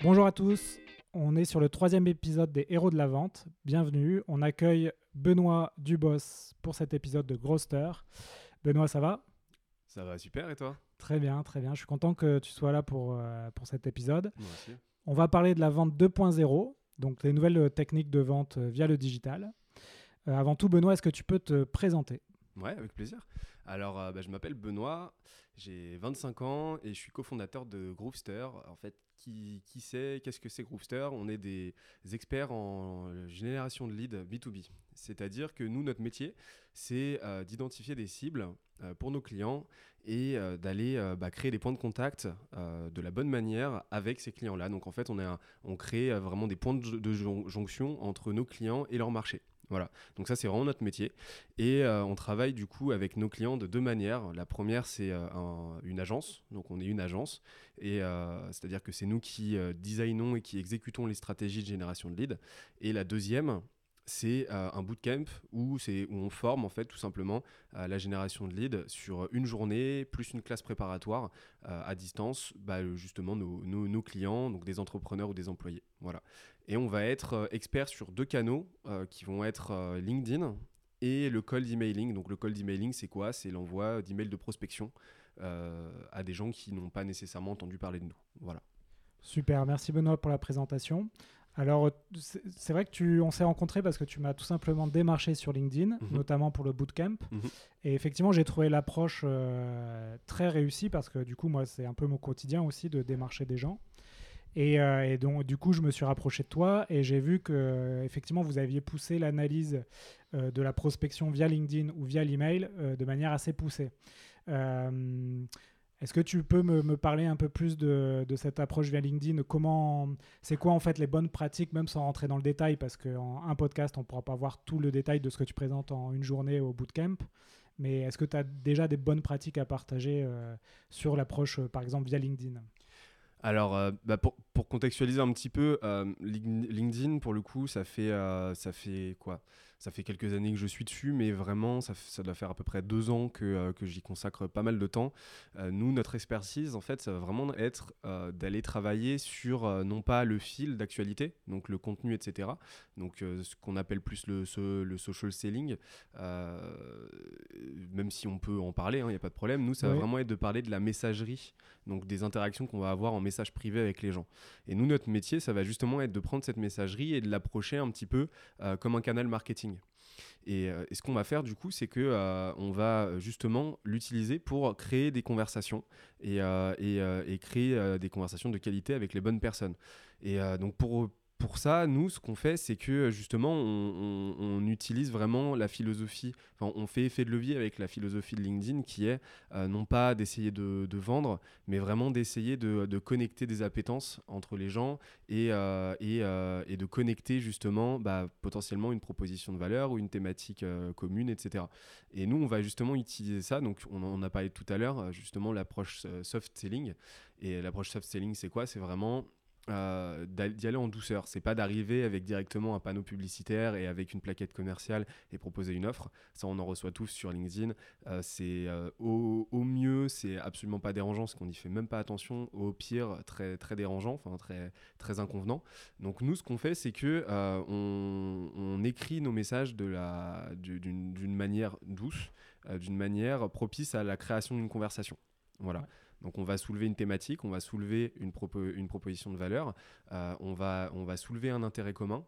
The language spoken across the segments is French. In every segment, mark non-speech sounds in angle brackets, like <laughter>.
Bonjour à tous, on est sur le troisième épisode des Héros de la Vente. Bienvenue, on accueille Benoît Dubos pour cet épisode de Groster. Benoît, ça va? Ça va super et toi? Très bien, très bien. Je suis content que tu sois là pour, euh, pour cet épisode. Moi aussi. On va parler de la vente 2.0, donc les nouvelles euh, techniques de vente euh, via le digital. Euh, avant tout, Benoît, est-ce que tu peux te présenter? Ouais, avec plaisir. Alors, euh, bah, je m'appelle Benoît, j'ai 25 ans et je suis cofondateur de Groovester. En fait, qui, qui sait qu'est-ce que c'est Groovester On est des experts en génération de leads B2B. C'est-à-dire que nous, notre métier, c'est euh, d'identifier des cibles euh, pour nos clients et euh, d'aller bah, créer des points de contact de la bonne manière avec ces clients-là. Donc, en fait, on, un- on crée vraiment des points de, de jon- jonction entre nos clients et leur marché. Voilà, donc ça c'est vraiment notre métier. Et euh, on travaille du coup avec nos clients de deux manières. La première, c'est euh, un- une agence. Donc on est une agence. Et euh, c'est-à-dire que c'est nous qui designons et qui exécutons les stratégies de génération de leads. Et la deuxième, c'est euh, un bootcamp où, où on forme en fait tout simplement à la génération de leads sur une journée plus une classe préparatoire euh, à distance, bah, justement nos, nos- clients, donc des entrepreneurs ou des employés. Voilà. Et on va être euh, expert sur deux canaux euh, qui vont être euh, LinkedIn et le cold emailing. Donc le cold emailing, c'est quoi? C'est l'envoi d'emails de prospection euh, à des gens qui n'ont pas nécessairement entendu parler de nous. Voilà. Super, merci Benoît pour la présentation. Alors, c'est vrai que tu, on s'est rencontrés parce que tu m'as tout simplement démarché sur LinkedIn, Mhm. notamment pour le bootcamp. Mhm. Et effectivement, j'ai trouvé l'approche euh, très réussie parce que du coup, moi, c'est un peu mon quotidien aussi de démarcher des gens. Et, euh, et donc, du coup, je me suis rapproché de toi et j'ai vu que effectivement, vous aviez poussé l'analyse euh, de la prospection via LinkedIn ou via l'email de manière assez poussée. Est-ce que tu peux me, parler un peu plus de, cette approche via LinkedIn? Comment, c'est quoi en fait les bonnes pratiques, même sans rentrer dans le détail, parce qu'en un podcast, on ne pourra pas voir tout le détail de ce que tu présentes en une journée au bootcamp. Mais est-ce que tu as déjà des bonnes pratiques à partager euh, sur l'approche, euh, par exemple, via LinkedIn? Alors, euh, bah, pour, contextualiser un petit peu, Lin- LinkedIn, pour le coup, ça fait quoi? Ça fait quelques années que je suis dessus, mais vraiment, ça, ça doit faire à peu près deux ans que, euh, que j'y consacre pas mal de temps. Euh, nous, notre expertise, en fait, ça va vraiment être euh, d'aller travailler sur, non pas le fil d'actualité, donc le contenu, etc. Donc, ce qu'on appelle plus le, so- le social selling, même si on peut en parler, il n'y a pas de problème. Nous, ça Oui. va vraiment être de parler de la messagerie donc des interactions qu'on va avoir en message privé avec les gens. Et nous, notre métier, ça va justement être de prendre cette messagerie et de l'approcher un petit peu euh, comme un canal marketing. Et, euh, et ce qu'on va faire du coup, c'est que euh, on va justement l'utiliser pour créer des conversations et, euh, euh, créer euh, des conversations de qualité avec les bonnes personnes. Et euh, donc pour pour ça, nous, ce qu'on fait, c'est que justement, on, utilise vraiment la philosophie, enfin, on fait effet de levier avec la philosophie de LinkedIn qui est euh, non pas d'essayer de, vendre, mais vraiment d'essayer de, connecter des appétences entre les gens et, euh, et, euh, et de connecter justement bah, potentiellement une proposition de valeur ou une thématique commune, etc. Et nous, on va justement utiliser ça. Donc, on en a parlé tout à l'heure, justement, l'approche soft selling. Et l'approche soft selling, c'est quoi? C'est vraiment euh, d'y aller en douceur. C'est pas d'arriver avec directement un panneau publicitaire et avec une plaquette commerciale et proposer une offre. Ça, on en reçoit tous sur LinkedIn. Euh, c'est euh, au, mieux, c'est absolument pas dérangeant, parce qu'on n'y fait même pas attention. Au pire, très très dérangeant, enfin très très inconvenant. Donc nous, ce qu'on fait, c'est que on, écrit nos messages de la du- d'une manière douce, d'une manière propice à la création d'une conversation. Voilà. Donc on va soulever une thématique, on va soulever une, une proposition de valeur, euh, on, va, on va soulever un intérêt commun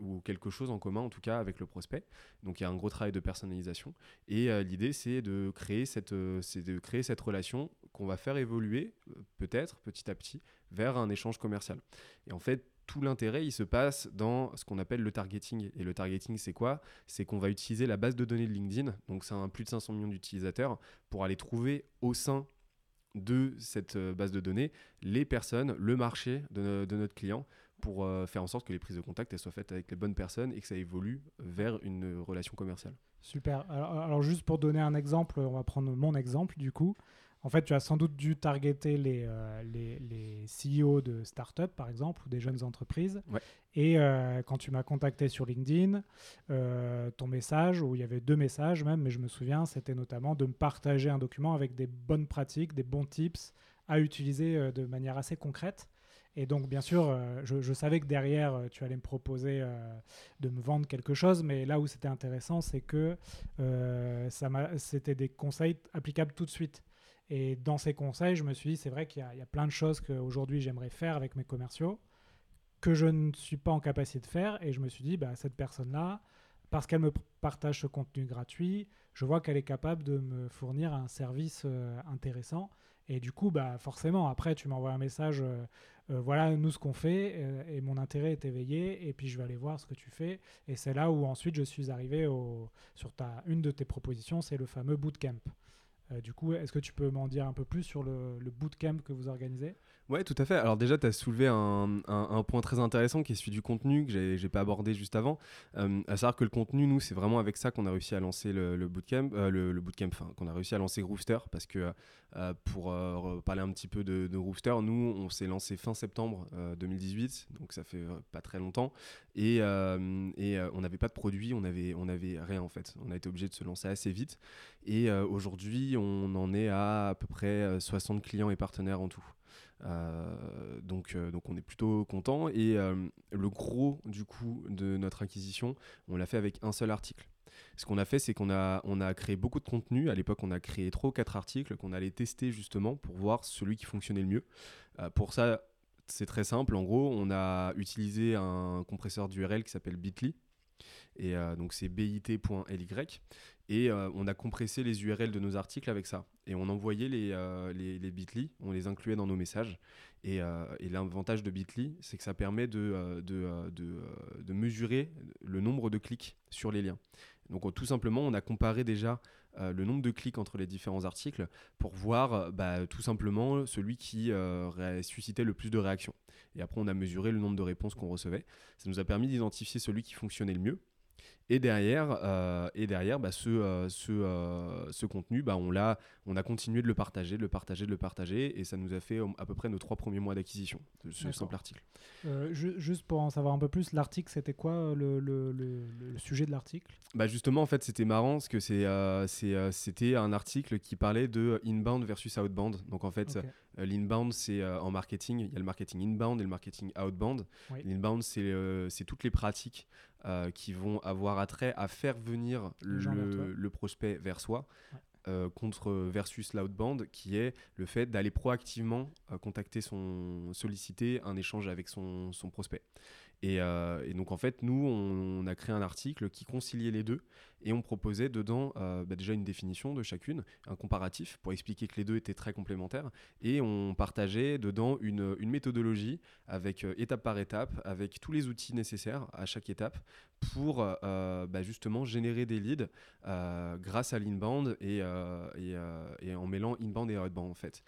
ou quelque chose en commun en tout cas avec le prospect. Donc il y a un gros travail de personnalisation et euh, l'idée c'est de créer cette euh, de créer cette relation qu'on va faire évoluer peut-être petit à petit vers un échange commercial. Et en fait tout l'intérêt, il se passe dans ce qu'on appelle le targeting. Et le targeting, c'est quoi? C'est qu'on va utiliser la base de données de LinkedIn, donc c'est un plus de 500 millions d'utilisateurs, pour aller trouver au sein de cette base de données les personnes, le marché de, de notre client pour faire en sorte que les prises de contact soient faites avec les bonnes personnes et que ça évolue vers une relation commerciale. Super. Alors, juste pour donner un exemple, on va prendre mon exemple du coup. En fait, tu as sans doute dû targeter les, euh, les, les, CEO de start-up, par exemple, ou des jeunes entreprises. Et euh, quand tu m'as contacté sur LinkedIn, euh, ton message, où il y avait deux messages même, mais je me souviens, c'était notamment de me partager un document avec des bonnes pratiques, des bons tips à utiliser de manière assez concrète. Et donc, bien sûr, euh, je, savais que derrière, euh, tu allais me proposer euh, de me vendre quelque chose, mais là où c'était intéressant, c'est que c'était des conseils applicables tout de suite. Et dans ces conseils, je me suis dit, c'est vrai qu'il y, a plein de choses qu'aujourd'hui j'aimerais faire avec mes commerciaux que je ne suis pas en capacité de faire. Et je me suis dit, bah, cette personne-là, parce qu'elle me partage ce contenu gratuit, je vois qu'elle est capable de me fournir un service intéressant. Et du coup, bah, forcément, après, tu m'envoies un message euh, voilà nous ce qu'on fait euh, et mon intérêt est éveillé et puis je vais aller voir ce que tu fais et c'est là où ensuite je suis arrivé sur ta, une de tes propositions, c'est le fameux bootcamp. Euh, du coup, est-ce que tu peux m'en dire un peu plus sur le, le bootcamp que vous organisez? Ouais, tout à fait. Alors déjà, tu as soulevé un, un, point très intéressant qui est celui du contenu que j'ai pas abordé juste avant. Euh, à savoir que le contenu, nous, c'est vraiment avec ça qu'on a réussi à lancer le, bootcamp, euh, le, bootcamp, enfin, qu'on a réussi à lancer Roofster, parce que euh, pour parler un petit peu de, de Roofster, nous, on s'est lancé fin septembre 2018, donc ça fait pas très longtemps, et, et on n'avait pas de produit, on avait, on avait rien en fait. On a été obligé de se lancer assez vite, et aujourd'hui, on en est à à peu près 60 clients et partenaires en tout. Euh, donc, euh, donc on est plutôt content. Et euh, le gros du coup de notre acquisition, on l'a fait avec un seul article. Ce qu'on a fait, c'est qu'on a, on a créé beaucoup de contenu. À l'époque, on a créé trois ou quatre articles qu'on allait tester justement pour voir celui qui fonctionnait le mieux. pour ça, c'est très simple. En gros, on a utilisé un compresseur d'URL qui s'appelle Bitly. Et donc c'est bit.ly. Et euh, on a compressé les URL de nos articles avec ça. Et on envoyait les, euh, les, les bit.ly, on les incluait dans nos messages. Et, euh, et l'avantage de Bitly, c'est que ça permet de, de, de, de, mesurer le nombre de clics sur les liens. Donc tout simplement, on a comparé déjà le nombre de clics entre les différents articles pour voir bah, tout simplement celui qui suscitait le plus de réactions. Et après, on a mesuré le nombre de réponses qu'on recevait. Ça nous a permis d'identifier celui qui fonctionnait le mieux et derrière, euh, et derrière bah, ce, euh, ce, euh, ce, contenu, bah, on, a, on a continué de le partager, de le partager, de le partager, et ça nous a fait à peu près nos trois premiers mois d'acquisition de ce simple article. juste pour en savoir un peu plus, l'article, c'était quoi le, le, le, sujet de l'article? Bah Justement, en fait, c'était marrant, parce que c'était un article qui parlait de inbound versus outbound. Donc, en fait, l'inbound, c'est en marketing, il y a le marketing inbound et le marketing outbound. L'inbound, c'est toutes les pratiques euh, qui vont avoir attrait à faire venir le, prospect vers soi. Euh, contre versus l'outbound qui est le fait d'aller proactivement euh, contacter son solliciter un échange avec son, son prospect euh, et, donc en fait, nous, on, a créé un article qui conciliait les deux et on proposait dedans euh, bah, déjà une définition de chacune, un comparatif pour expliquer que les deux étaient très complémentaires et on partageait dedans une, méthodologie avec euh, étape par étape, avec tous les outils nécessaires à chaque étape pour bah, justement générer des leads grâce à l'inbound et, et, en mêlant inbound et outbound en fait.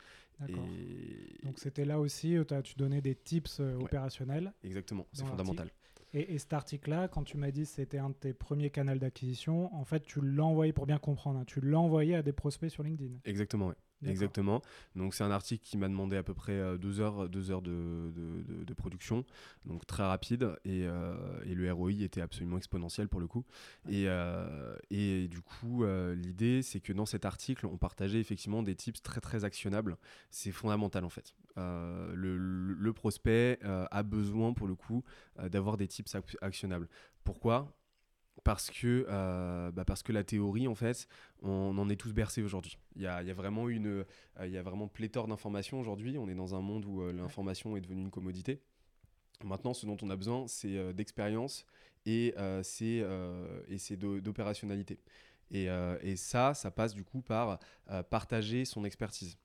Donc c'était là aussi tu donnais des tips euh, opérationnels. Exactement, c'est fondamental. Et, et, cet article-là, quand tu m'as dit que c'était un de tes premiers canaux d'acquisition, en fait, tu l'as envoyé, pour bien comprendre, hein, tu l'as envoyé à des prospects sur LinkedIn. Exactement, oui. Exactement. Donc c'est un article qui m'a demandé à peu près euh, deux heures, deux heures de, de, de, production, donc très rapide, et, euh, et, le ROI était absolument exponentiel pour le coup. Et, euh, et du coup, l'idée, c'est que dans cet article, on partageait effectivement des tips très très actionnables. C'est fondamental en fait. Le, le, prospect a besoin pour le coup d'avoir des tips actionnables. Pourquoi? Parce que, euh, bah parce que la théorie, en fait, on en est tous bercés aujourd'hui. Il y a, y a, vraiment une, euh, il y a vraiment pléthore d'informations aujourd'hui. On est dans un monde où euh, l'information est devenue une commodité. Maintenant, ce dont on a besoin, c'est d'expérience et c'est d'opérationnalité. Et, et, ça, ça passe du coup par partager son expertise.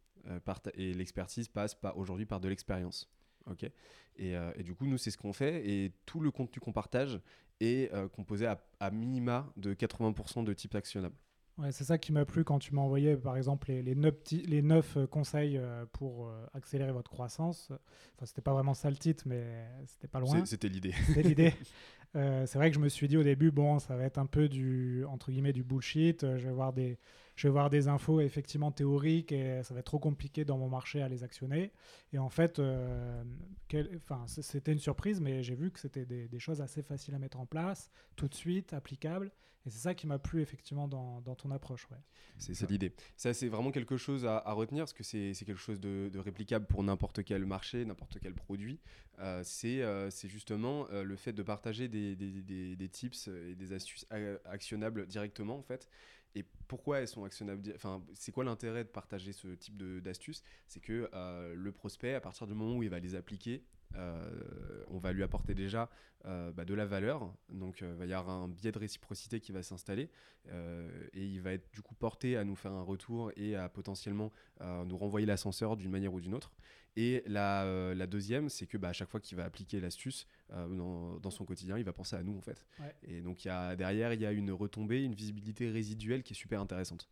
et l'expertise passe aujourd'hui par de l'expérience. Ok et, et, du coup, nous, c'est ce qu'on fait. Et tout le contenu qu'on partage est euh, composé à, minima de 80% de types actionnables. Ouais, c'est ça qui m'a plu quand tu m'as envoyé, par exemple, les, les, neuf, les neuf conseils pour accélérer votre croissance. Enfin, c'était pas vraiment ça le titre, mais c'était pas loin. C'était l'idée. <laughs> C'était l'idée. <laughs> c'est vrai que je me suis dit au début, bon, ça va être un peu du, entre guillemets, du bullshit. je vais voir des, je vais voir des infos effectivement théoriques et ça va être trop compliqué dans mon marché à les actionner. Et en fait, euh, c'était une surprise, mais j'ai vu que c'était des, choses assez faciles à mettre en place, tout de suite, applicables. Et c'est ça qui m'a plu effectivement dans, ton approche. Ouais. C'est l'idée. Ça, c'est vraiment quelque chose à, retenir, parce que c'est quelque chose de, réplicable pour n'importe quel marché, n'importe quel produit. Euh, euh, c'est justement le fait de partager des, des, tips et des astuces actionnables directement, en fait. Et pourquoi elles sont actionnables Enfin, c'est quoi l'intérêt de partager ce type d'astuces C'est que euh, le prospect, à partir du moment où il va les appliquer, euh, on va lui apporter déjà euh, bah, de la valeur. Donc, il va y avoir un biais de réciprocité qui va s'installer et il va être du coup porté à nous faire un retour et à potentiellement nous renvoyer l'ascenseur d'une manière ou d'une autre. Et la, euh, la deuxième, c'est que bah, à chaque fois qu'il va appliquer l'astuce euh, dans, dans, son quotidien, il va penser à nous en fait. Et donc y a, derrière, il y a une retombée, une visibilité résiduelle qui est super intéressante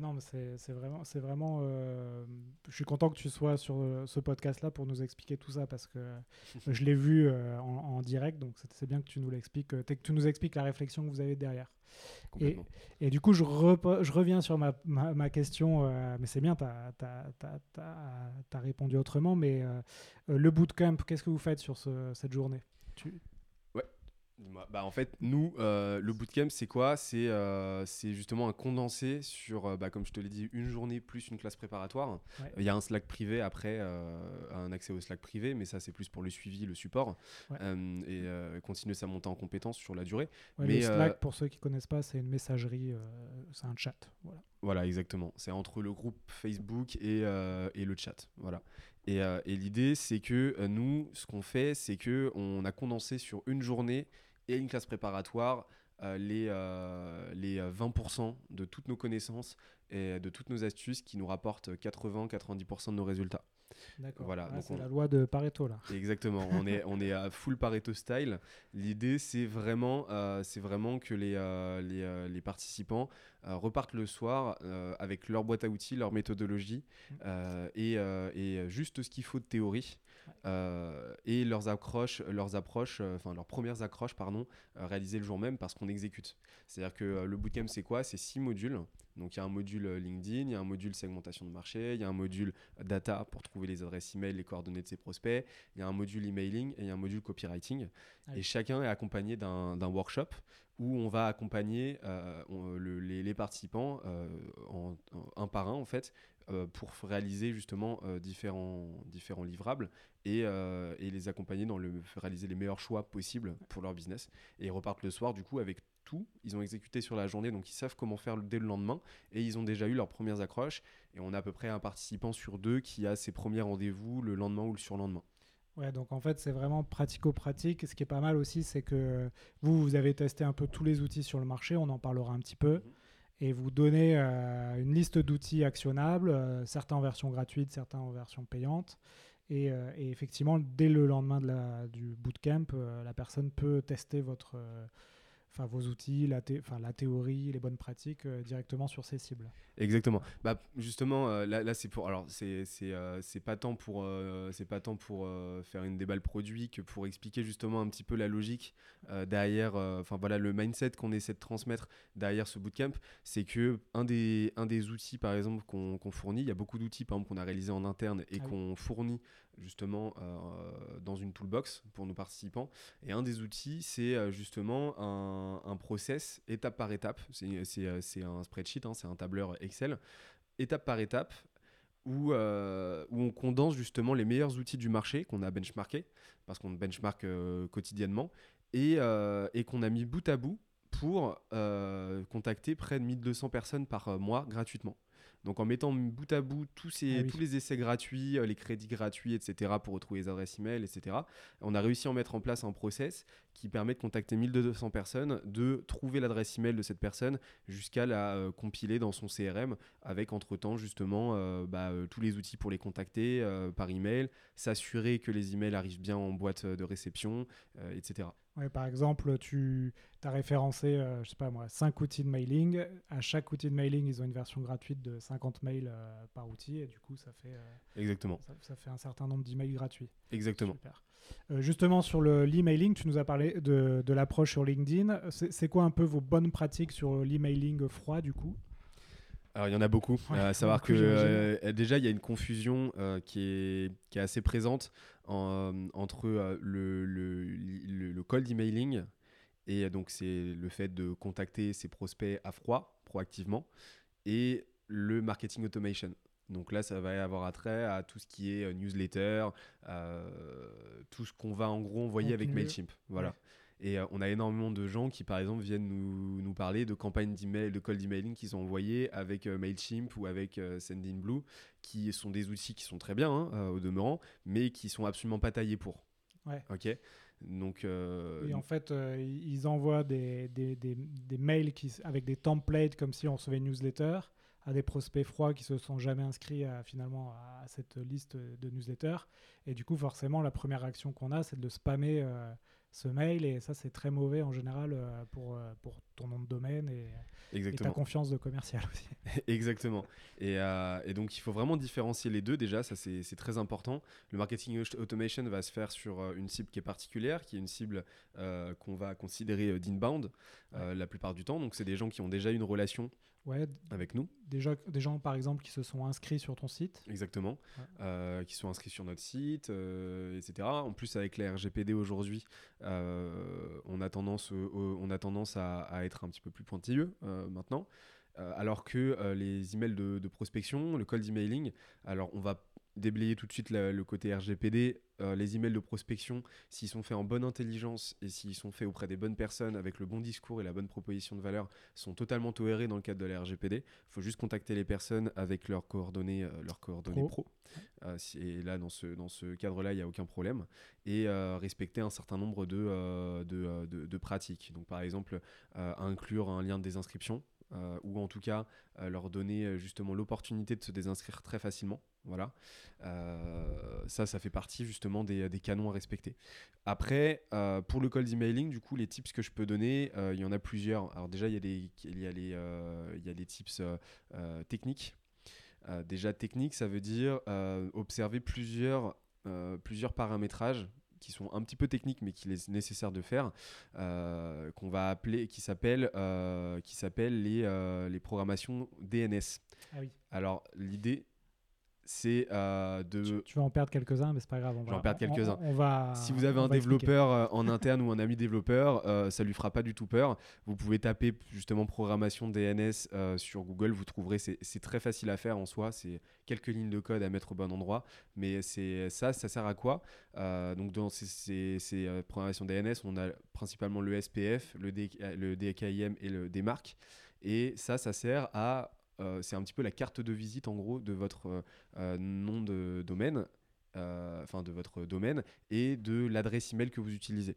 non, mais c'est vraiment, c'est vraiment. Euh, je suis content que tu sois sur euh, ce podcast-là pour nous expliquer tout ça parce que je l'ai vu euh, en, direct, donc c'est bien que tu nous l'expliques, que tu nous expliques la réflexion que vous avez derrière. Et, et, du coup, je, je reviens sur ma, ma, question, mais c'est bien, tu as, répondu autrement, mais le bootcamp, qu'est-ce que vous faites sur ce, cette journée? Tu... Bah, en fait, nous, euh, le bootcamp, c'est quoi? C'est euh, c'est justement un condensé sur, euh, bah, comme je te l'ai dit, une journée plus une classe préparatoire. Il y a un Slack privé après, un accès au Slack privé, mais ça, c'est plus pour le suivi, le support, et continuer sa montée en compétences sur la durée. mais, le Slack, pour ceux qui ne connaissent pas, c'est une messagerie, c'est un chat. Voilà. Voilà, exactement. C'est entre le groupe Facebook et, et le chat. Voilà. Et, et l'idée, c'est que nous, ce qu'on fait, c'est que on a condensé sur une journée et une classe préparatoire euh, les, euh, les 20% euh, de toutes nos connaissances et de toutes nos astuces qui nous rapportent 80-90% de nos résultats. D'accord. Voilà, c'est la loi de Pareto là. <laughs> Exactement. on est on est à full Pareto style. L'idée c'est vraiment c'est vraiment que les les, les, participants repartent le soir avec leur boîte à outils, leur méthodologie mmh. et, et juste ce qu'il faut de théorie euh, et leurs accroches, leurs approches, euh, enfin leurs premières accroches, pardon, euh, réalisées le jour même parce qu'on exécute. C'est-à-dire que le bootcamp, c'est quoi? C'est six modules. Donc il y a un module LinkedIn, il y a un module segmentation de marché, il y a un module data pour trouver les adresses email, les coordonnées de ses prospects, il y a un module emailing et il y a un module copywriting. Et chacun est accompagné d'un workshop où on va accompagner les, participants en, un par un en fait euh, pour réaliser justement euh, différents, livrables et, euh, et, les accompagner dans le réaliser les meilleurs choix possibles pour leur business. Et ils repartent le soir du coup avec tout. Ils ont exécuté sur la journée, donc ils savent comment faire dès le lendemain. Et ils ont déjà eu leurs premières accroches. Et on a à peu près un participant sur deux qui a ses premiers rendez-vous le lendemain ou le surlendemain. Ouais, donc en fait, c'est vraiment pratico-pratique. Ce qui est pas mal aussi, c'est que vous, vous avez testé un peu tous les outils sur le marché. On en parlera un petit peu. Mhm et vous donnez euh, une liste d'outils actionnables, euh, certains en version gratuite, certains en version payante. Et, euh, effectivement, dès le lendemain de la, du bootcamp, la personne peut tester votre, enfin vos outils, la, théorie, les bonnes pratiques euh, directement sur ces cibles. Exactement. Bah, justement, euh, là, là c'est pour. Alors, c'est euh, pas tant pour, c'est pas tant pour faire une déballe produit que pour expliquer justement un petit peu la logique derrière. Enfin, voilà, le mindset qu'on essaie de transmettre derrière ce bootcamp. C'est que un des, un des outils, par exemple, qu'on fournit, il y a beaucoup d'outils, par exemple, qu'on a réalisés en interne et ah qu'on fournit justement euh, dans une toolbox pour nos participants. Et un des outils, c'est euh, justement un, process étape par étape. C'est euh, un spreadsheet, hein, c'est un tableur Excel, étape par étape, où, on condense justement les meilleurs outils du marché qu'on a benchmarké, parce qu'on benchmark quotidiennement, et, et qu'on a mis bout à bout pour contacter près de 1200 personnes par mois gratuitement. Donc en mettant bout à bout tous, ces, ah tous les essais gratuits, euh, les crédits gratuits, etc., pour retrouver les adresses email, etc., on a réussi à mettre en place un process qui permet de contacter 1200 personnes, de trouver l'adresse email de cette personne jusqu'à la euh, compiler dans son CRM avec entre-temps justement euh, bah, tous les outils pour les contacter par email, s'assurer que les emails arrivent bien en boîte de réception, etc. Ouais, par exemple, tu as référencé, euh, je sais pas moi, 5 outils de mailing. À chaque outil de mailing, ils ont une version gratuite de 50 mails euh, par outil et du coup, ça fait, euh, Exactement. ça, ça fait un certain nombre d'emails gratuits. Exactement. Super. Euh, justement, sur le- l'emailing, tu nous as parlé de, de l'approche sur LinkedIn. C'est quoi un peu vos bonnes pratiques sur l'emailing froid du coup? Alors il y en a beaucoup. Ouais, à savoir beaucoup, que euh, déjà il y a une confusion euh, qui, est, qui est assez présente en, euh, entre euh, le, le, le- le cold emailing et euh, donc c'est le fait de contacter ses prospects à froid proactivement et le marketing automation. Donc là, ça va avoir attrait à tout ce qui est euh, newsletter, euh, tout ce qu'on va en gros envoyer avec. Mailchimp. Voilà. Ouais. Et euh, on a énormément de gens qui, par exemple, viennent nous, nous parler de campagnes d'email, de cold emailing qu'ils ont envoyées avec euh, Mailchimp ou avec euh, Sendinblue, qui sont des outils qui sont très bien hein, euh, au demeurant, mais qui sont absolument pas taillés pour. Ouais. Ok. Donc. Et en fait, ils envoient des, des, des- des mails qui, avec des templates comme si on recevait une newsletter à des prospects froids qui se sont jamais inscrits à, finalement à cette liste de newsletters. Et du coup, forcément, la première réaction qu'on a, c'est de spammer euh, ce mail. Et ça, c'est très mauvais en général euh, pour, euh, pour ton nom de domaine et, et ta confiance de commercial aussi. <laughs> Exactement. Et, euh, et donc, il faut vraiment différencier les deux déjà, ça c'est très important. Le marketing au- automation va se faire sur euh, une cible qui est particulière, qui est une cible euh, qu'on va considérer euh, d'inbound euh, la plupart du temps. Donc, c'est des gens qui ont déjà une relation Ouais, avec nous. déjà, des gens, par exemple, qui se sont inscrits sur ton site. Exactement, Ouais. Euh, qui sont inscrits sur notre site, euh, etc. En plus, avec la RGPD aujourd'hui, euh, on a tendance, on a tendance à, à être un petit peu plus pointilleux maintenant. Euh, alors que euh, les emails de, de prospection, le cold emailing, alors on va déblayer tout de suite la- le côté RGPD. Euh, les emails de prospection, s'ils sont faits en bonne intelligence et s'ils sont faits auprès des bonnes personnes avec le bon discours et la bonne proposition de valeur, sont totalement tolérés dans le cadre de la RGPD. Il faut juste contacter les personnes avec leurs coordonnées, leurs coordonnées Pro. et là, dans ce, dans ce cadre-là, il n'y a aucun problème. Et respecter un certain nombre de, de, de- de pratiques. Donc, par exemple, inclure un lien de désinscription. Euh, ou en tout cas euh, leur donner euh, justement l'opportunité de se désinscrire très facilement. Voilà. Ça, ça fait partie justement des, canons à respecter. Après, pour le cold emailing, du coup, les tips que je peux donner, il y en a plusieurs. Alors déjà, il y a les, tips techniques. Déjà, technique, ça veut dire observer plusieurs, plusieurs paramétrages qui sont un petit peu techniques mais qu'il est nécessaire de faire euh, qu'on va appeler qui s'appellent euh, qui s'appellent les, euh, les programmations DNS Ah oui. alors l'idée c'est euh, de Tu, tu vas en perdre quelques-uns, mais c'est pas grave. On Je vais va, en perdre on- quelques-uns. On, on va. si vous avez on un développeur euh, en interne ou un ami développeur, euh, ça lui fera pas du tout peur. Vous pouvez taper justement programmation DNS euh, sur Google, vous trouverez, c'est c'est très facile à faire en soi, c'est quelques lignes de code à mettre au bon endroit, mais c'est ça, ça sert à quoi? Donc dans ces, ces- ces, programmations DNS, on a principalement le SPF, le, D- le DKIM et le DMARC, et ça, ça sert à c'est un petit peu la carte de visite en gros de votre euh, euh, nom de domaine, euh, enfin de votre domaine et de l'adresse email que vous utilisez.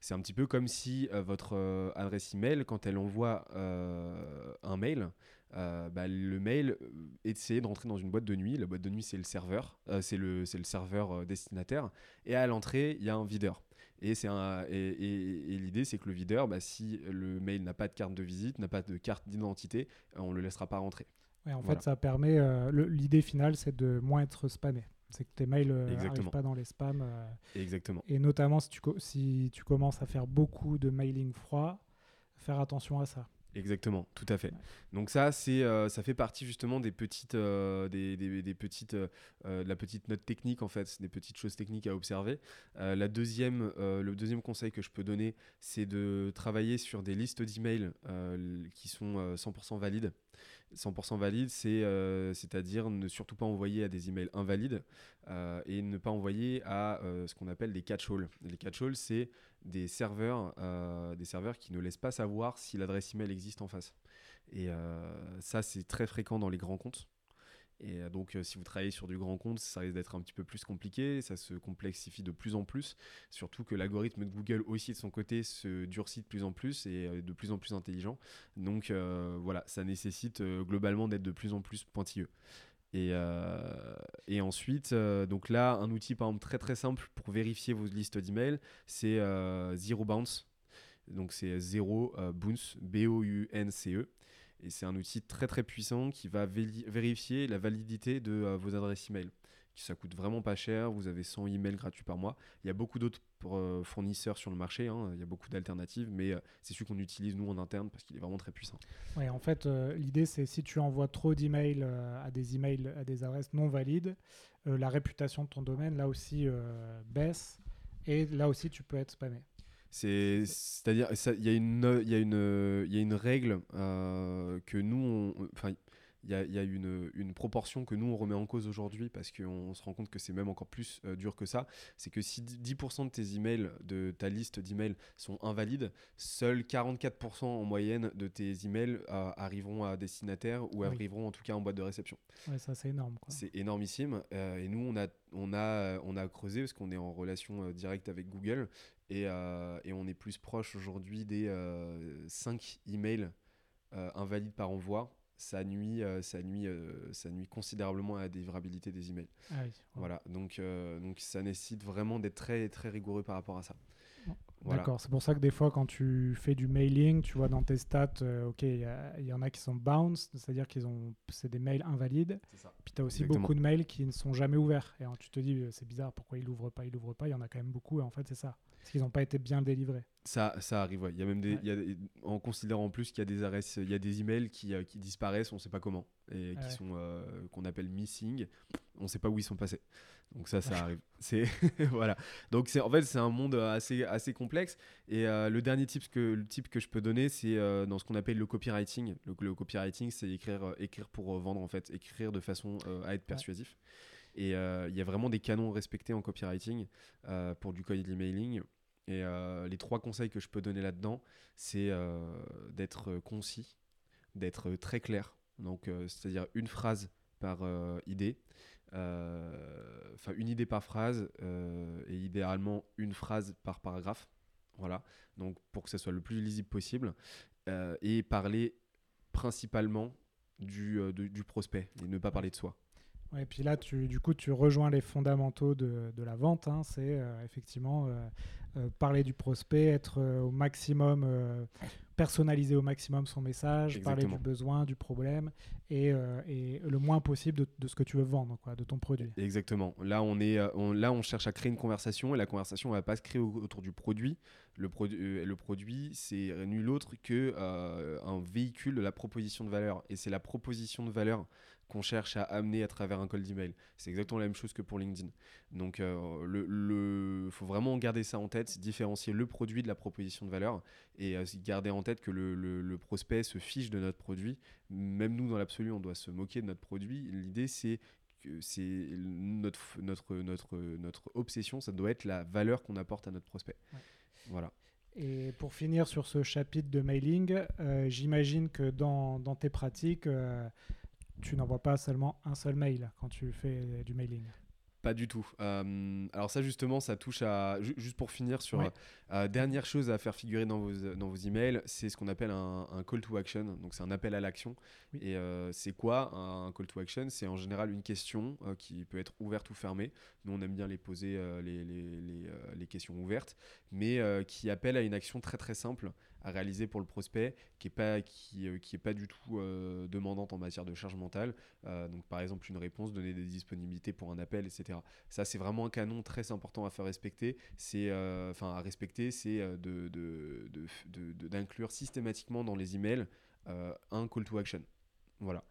C'est un petit peu comme si euh, votre euh, adresse email, quand elle envoie euh, un mail, euh, bah, le mail euh, essaie d'entrer dans une boîte de nuit. La boîte de nuit, c'est le serveur, euh, c'est le, le serveur euh, destinataire. Et à l'entrée, il y a un videur. Et, c'est un, et, et- et l'idée, c'est que le videur, bah, si le mail n'a pas de carte de visite, n'a pas de carte d'identité, euh, on ne le laissera pas rentrer. Ouais, en Voilà. fait, ça permet. euh, le- L'idée finale, c'est de moins être spammé. C'est que tes mails n'arrivent Exactement. pas dans les spams. euh, Exactement. et notamment, si tu, co- si tu commences à faire beaucoup de mailing froid, faire attention à ça. Exactement, tout à fait. Ouais. Donc ça, c'est, euh, ça fait partie justement des petites, euh, des, des- des petites, euh, de la petite note technique en fait, des petites choses techniques à observer. Euh, la deuxième, le deuxième conseil que je peux donner, c'est de travailler sur des listes d'emails qui sont euh, 100% valides. 100% valides, c'est, c'est-à-dire ne surtout pas envoyer à des emails invalides et ne pas envoyer à ce qu'on appelle des catch-all. Les catch-all, c'est des serveurs, euh, des serveurs qui ne laissent pas savoir si l'adresse email existe en face. Et euh, ça, c'est très fréquent dans les grands comptes. Et euh, donc, si vous travaillez sur du grand compte, ça risque d'être un petit peu plus compliqué. Ça se complexifie de plus en plus. Surtout que l'algorithme de Google aussi, de son côté, se durcit de plus en plus et est de plus en plus intelligent. Donc, voilà, ça nécessite globalement d'être de plus en plus pointilleux. Et, et ensuite, donc là, un outil par exemple très très simple pour vérifier vos listes d'emails, c'est Zero Bounce. Donc c'est Zero Bounce, B-O-U-N-C-E. Et c'est un outil très très puissant qui va vérifier la validité de vos adresses email ça coûte vraiment pas cher. Vous avez 100 emails gratuits par mois. Il y a beaucoup d'autres euh, fournisseurs sur le marché. Hein. Il y a beaucoup d'alternatives, mais euh, c'est celui qu'on utilise nous en interne parce qu'il est vraiment très puissant. Ouais, en fait, euh, l'idée c'est si tu envoies trop d'emails à des emails à des adresses non valides, la réputation de ton domaine là aussi baisse et là aussi tu peux être spammé. C'est-à-dire, il y, a une, y, y a une règle que nous, enfin, il y a, une, proportion que nous on remet en cause aujourd'hui parce qu'on se rend compte que c'est même encore plus euh, dur que ça. C'est que si 10% de tes emails, de ta liste d'emails sont invalides, seuls 44% en moyenne de tes emails euh, arriveront à destinataire ou arriveront en tout cas en boîte de réception. Ouais, ça c'est énorme. C'est énormissime. Euh, et nous on a, on a, on a creusé parce qu'on est en relation directe avec Google et, et on est plus proche aujourd'hui des 5 emails invalides par envoi ça nuit, euh, ça, nuit, euh, ça nuit considérablement à la délivrabilité des emails. Ah voilà, donc, euh, donc ça nécessite vraiment d'être très, très rigoureux par rapport à ça. D'accord, c'est pour ça que des fois, quand tu fais du mailing, tu vois dans tes stats, ok, il y, en a qui sont bounced, c'est-à-dire qu'ils ont, c'est des mails invalides. Puis tu as aussi beaucoup de mails qui ne sont jamais ouverts. Et tu te dis, c'est bizarre, pourquoi ils l'ouvrent pas, ils l'ouvrent pas? Il y en a quand même beaucoup, et en fait, c'est ça. Parce qu'ils n'ont pas été bien délivrés. Ça, ça arrive, ouais. Il y a même des, en considérant en plus qu'il y a des adresses, il y a des emails qui, euh, qui disparaissent, on ne sait pas comment, et qui sont euh, qu'on appelle missing. On ne sait pas où ils sont passés. Donc ça, ça arrive. <laughs> C'est <laughs> voilà. Donc c'est en fait c'est un monde assez assez complexe. Et euh, le dernier type que le type que je peux donner, c'est dans ce qu'on appelle le copywriting. Le, le copywriting, c'est écrire écrire pour vendre en fait, écrire de façon à être persuasif. Et il y a vraiment des canons respectés en copywriting pour du code emailing. Et euh, les trois conseils que je peux donner là-dedans, c'est euh, d'être concis, d'être très clair. Donc, euh, c'est-à-dire une phrase par idée, enfin une idée par phrase, et idéalement une phrase par paragraphe. Voilà. Donc, pour que ça soit le plus lisible possible, et parler principalement du, du prospect et ne pas parler de soi. Ouais, et puis là, tu, du coup, tu rejoins les fondamentaux de, de la vente. Hein. c'est effectivement euh, parler du prospect, être euh, au maximum, euh, personnaliser au maximum son message, parler du besoin, du problème et, et le moins possible de, ce que tu veux vendre, quoi, de ton produit. Exactement. Là on, est, là, on cherche à créer une conversation et la conversation ne va pas se créer autour du produit. Le, produit le produit, c'est nul autre que un véhicule de la proposition de valeur. Et c'est la proposition de valeur qu'on cherche à amener à travers un call d'email. C'est exactement la même chose que pour LinkedIn. Donc, il euh, le, faut vraiment garder ça en tête, différencier le produit de la proposition de valeur et euh, garder en tête que le, prospect se fiche de notre produit. Même nous, dans l'absolu, on doit se moquer de notre produit. L'idée, c'est que c'est notre, notre, notre, notre obsession, ça doit être la valeur qu'on apporte à notre prospect. Voilà. Et pour finir sur ce chapitre de mailing, euh, j'imagine que dans, dans, tes pratiques, tu n'envoies pas seulement un seul mail quand tu fais du mailing. Pas du tout. Euh, alors ça justement, ça touche à... Juste pour finir sur... Euh, dernière chose à faire figurer dans vos, dans vos emails, c'est ce qu'on appelle un, call to action. Donc c'est un appel à l'action. Et euh, c'est quoi un, call to action? C'est en général une question qui peut être ouverte ou fermée. Nous on aime bien les poser, les, les, les, les, questions ouvertes, mais qui appelle à une action très très simple à réaliser pour le prospect qui n'est pas, qui, euh, qui est pas du tout euh, demandante en matière de charge mentale. Euh, donc par exemple une réponse, donner des disponibilités pour un appel, etc. Ça c'est vraiment un canon très important à faire respecter. C'est enfin à respecter, c'est de, d'inclure systématiquement dans les emails un call to action. Voilà.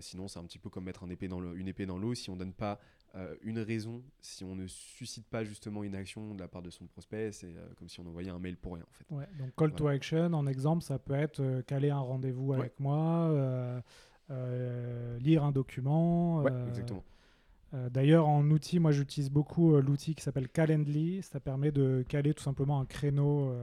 sinon, c'est un petit peu comme mettre une épée dans l'eau. Si on donne pas euh, une raison, si on ne suscite pas justement une action de la part de son prospect, c'est euh, comme si on envoyait un mail pour rien en fait. Ouais, donc call to action, en exemple, ça peut être euh, caler un rendez-vous avec moi, lire un document. exactement. D'ailleurs, en outil, moi j'utilise beaucoup l'outil qui s'appelle Calendly. Ça permet de caler tout simplement un créneau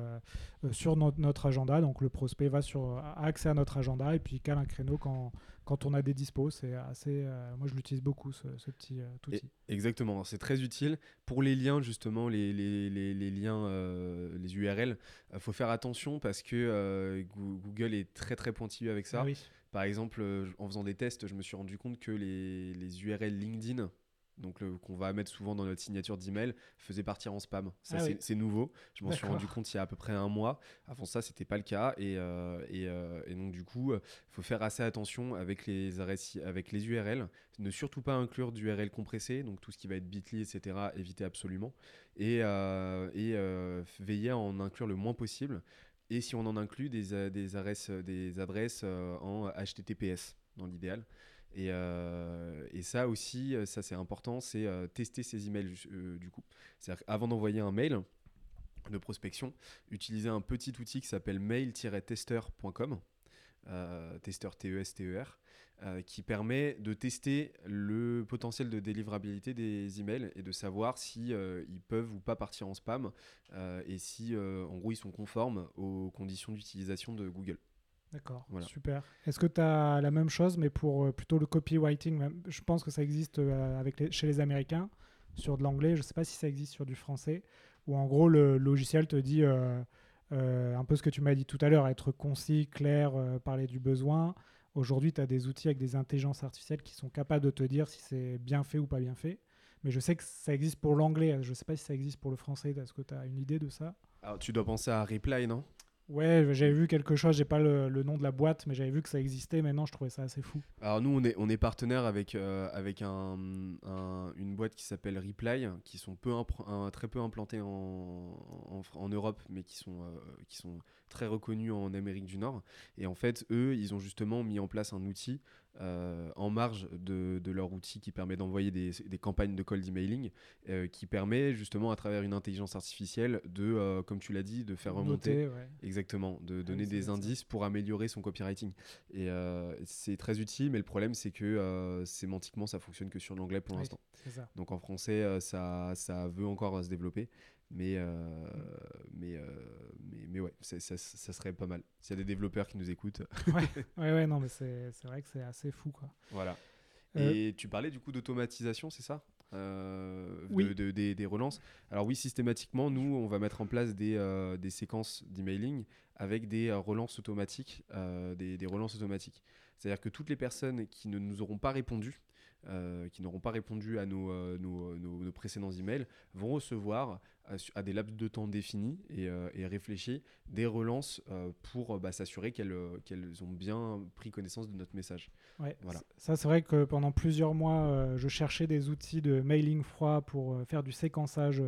sur notre agenda. Donc le prospect va sur a accès à notre agenda et puis cale un créneau quand, quand on a des dispos. C'est assez. Euh, moi, je l'utilise beaucoup ce, petit euh, outil. exactement, c'est très utile pour les liens justement, les, les, les, les liens, euh, les URL. Il faut faire attention parce que Google est très très pointilleux avec ça. Ah par exemple, en faisant des tests, je me suis rendu compte que les, les URL LinkedIn donc qu'on va mettre souvent dans notre signature d'email, faisait partir en spam. Ça, ah c'est nouveau. Je m'en suis rendu compte il y a à peu près un mois. Avant ça, c'était pas le cas. Et, euh, euh, et, donc, du coup, il faut faire assez attention avec les, avec les URL. Ne surtout pas inclure d'URL compressé, donc tout ce qui va être bit.ly, etc., éviter absolument. Et, euh, et veiller à en inclure le moins possible. Et si on en inclut des, des adresses, des adresses en HTTPS, dans l'idéal. Euh, et, ça aussi, euh, ça c'est important, c'est euh, tester ses emails du coup. C'est-à-dire qu'avant d'envoyer un mail de prospection, utiliser un petit outil qui s'appelle mail-tester.com, tester T-E-S-T-E-R, qui permet de tester le potentiel de délivrabilité des emails et de savoir si ils peuvent ou pas partir en spam et si en gros ils sont conformes aux conditions d'utilisation de Google. D'accord, super. Est-ce que tu as la même chose, mais pour euh, plutôt le copywriting Je pense que ça existe euh, avec chez les Américains sur de l'anglais. Je ne sais pas si ça existe sur du français, où en gros le logiciel te dit euh, un peu ce que tu m'as dit tout à l'heure, être concis, clair, parler du besoin. Aujourd'hui, tu as des outils avec des intelligences artificielles qui sont capables de te dire si c'est bien fait ou pas bien fait. Mais je sais que ça existe pour l'anglais. Je ne sais pas si ça existe pour le français. Est-ce que tu as une idée de ça? Alors, tu dois penser à Reply, non? Ouais, j'avais vu quelque chose, j'ai pas le, nom de la boîte, mais j'avais vu que ça existait. Maintenant, je trouvais ça assez fou. Alors nous, on est, on est partenaire avec, euh, avec un, une boîte qui s'appelle Reply, qui sont peu très peu implantés en, en, Europe, mais qui sont, euh, qui sont très reconnus en Amérique du Nord. Et en fait, eux, ils ont justement mis en place un outil euh, en marge de, leur outil qui permet d'envoyer des, campagnes de cold emailing, euh, qui permet justement à travers une intelligence artificielle de, euh, comme tu l'as dit, de faire remonter, exactement, de ah donner des indices pour améliorer son copywriting. Et c'est très utile, mais le problème c'est que sémantiquement ça fonctionne que sur l'anglais pour l'instant. Donc en français ça, ça veut encore se développer. Mais, mais, mais, mais, ouais, ça, ça, serait pas mal. S'il y a des développeurs qui nous écoutent. ouais, ouais, <laughs> non, mais c'est vrai que c'est assez fou. Quoi. Voilà. Et tu parlais du coup d'automatisation, c'est ça? Euh, oui. de, des, des, relances. Alors oui, systématiquement, nous, on va mettre en place des, des séquences d'emailing avec des relances automatiques, des, des, relances automatiques. C'est-à-dire que toutes les personnes qui ne nous auront pas répondu, euh, qui n'auront pas répondu à nos, euh, nos, nos, précédents emails vont recevoir à, des laps de temps définis et, euh, et réfléchis des relances pour bah, s'assurer qu'elles qu'elles ont bien pris connaissance de notre message. Ouais, voilà. Ça, c'est vrai que pendant plusieurs mois, je cherchais des outils de mailing froid pour faire du séquençage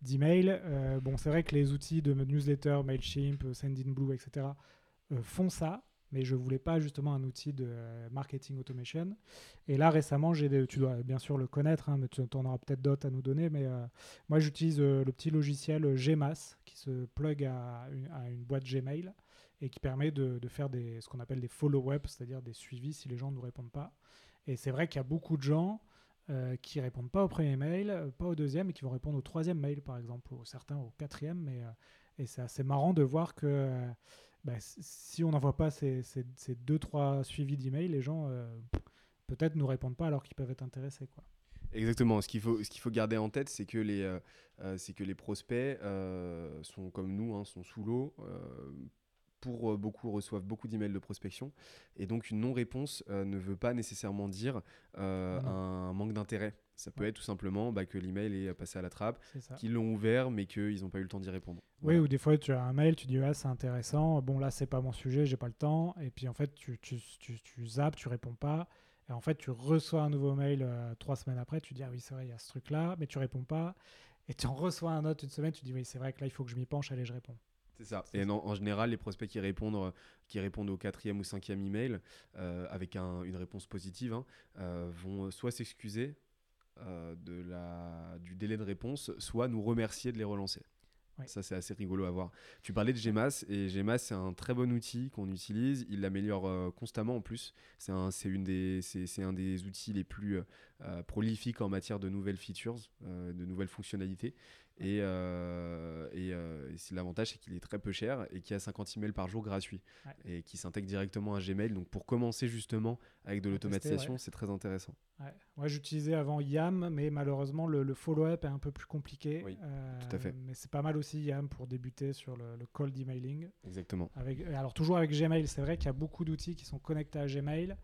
d'emails. bon, c'est vrai que les outils de newsletter, Mailchimp, Sendinblue, etc. font ça, mais je voulais pas justement un outil de marketing automation. Et là, récemment, j'ai tu dois bien sûr le connaître, hein, mais tu en auras peut-être d'autres à nous donner. Mais euh, moi, j'utilise euh, le petit logiciel Gmas qui se plug à une, boîte Gmail et qui permet de, faire des, ce qu'on appelle des follow-up, c'est-à-dire des suivis si les gens ne nous répondent pas. Et c'est vrai qu'il y a beaucoup de gens euh, qui répondent pas au premier mail, pas au deuxième, et qui vont répondre au troisième mail, par exemple, ou certains au quatrième. Mais, et c'est assez marrant de voir que bah, si on n'envoie pas ces, ces, ces, deux, trois suivis d'email, les gens euh, peut-être nous répondent pas alors qu'ils peuvent être intéressés. Quoi. Exactement. Ce qu'il faut, ce qu'il faut garder en tête, c'est que les, euh, euh, c'est que les prospects sont comme nous, hein, sont sous l'eau. pour beaucoup reçoivent beaucoup d'emails de prospection et donc une non-réponse ne veut pas nécessairement dire un manque d'intérêt ça peut être tout simplement bah, que l'email est passé à la trappe, qu'ils l'ont ouvert mais qu'ils n'ont pas eu le temps d'y répondre. Oui, ou des fois tu as un mail, tu dis ah, c'est intéressant, bon là c'est pas mon sujet, j'ai pas le temps, et puis en fait tu, tu, tu, tu zappes, tu réponds pas, et en fait tu reçois un nouveau mail euh, trois semaines après, tu dis ah oui c'est vrai, il y a ce truc là, mais tu réponds pas, et tu en reçois un autre une semaine, tu dis oui c'est vrai que là il faut que je m'y penche, allez je réponds. C'est ça. Et en général, les prospects qui répondent, euh, qui répondent au quatrième ou cinquième email euh, avec un, une réponse positive hein, vont soit s'excuser, de la, du délai de réponse, soit nous remercier de les relancer. Ça, c'est assez rigolo à voir. Tu parlais de Gmas, et Gmas, c'est un très bon outil qu'on utilise. Il l'améliore euh, constamment en plus. C'est un, une des, c'est, un des outils les plus euh, prolifiques en matière de nouvelles features, de nouvelles fonctionnalités. Et, euh, et, euh, et l'avantage, c'est qu'il est très peu cher et qu'il y a 50 emails par jour gratuits Ouais. et qui s'intègre directement à Gmail. Donc pour commencer justement avec de l'automatisation, ouais. c'est très intéressant. Ouais. Moi, j'utilisais avant YAM, mais malheureusement, le, le follow-up est un peu plus compliqué. Oui, Euh, tout à fait. Mais c'est pas mal aussi YAM pour débuter sur le, le cold emailing. Exactement. Avec, alors, toujours avec Gmail, c'est vrai qu'il y a beaucoup d'outils qui sont connectés à Gmail.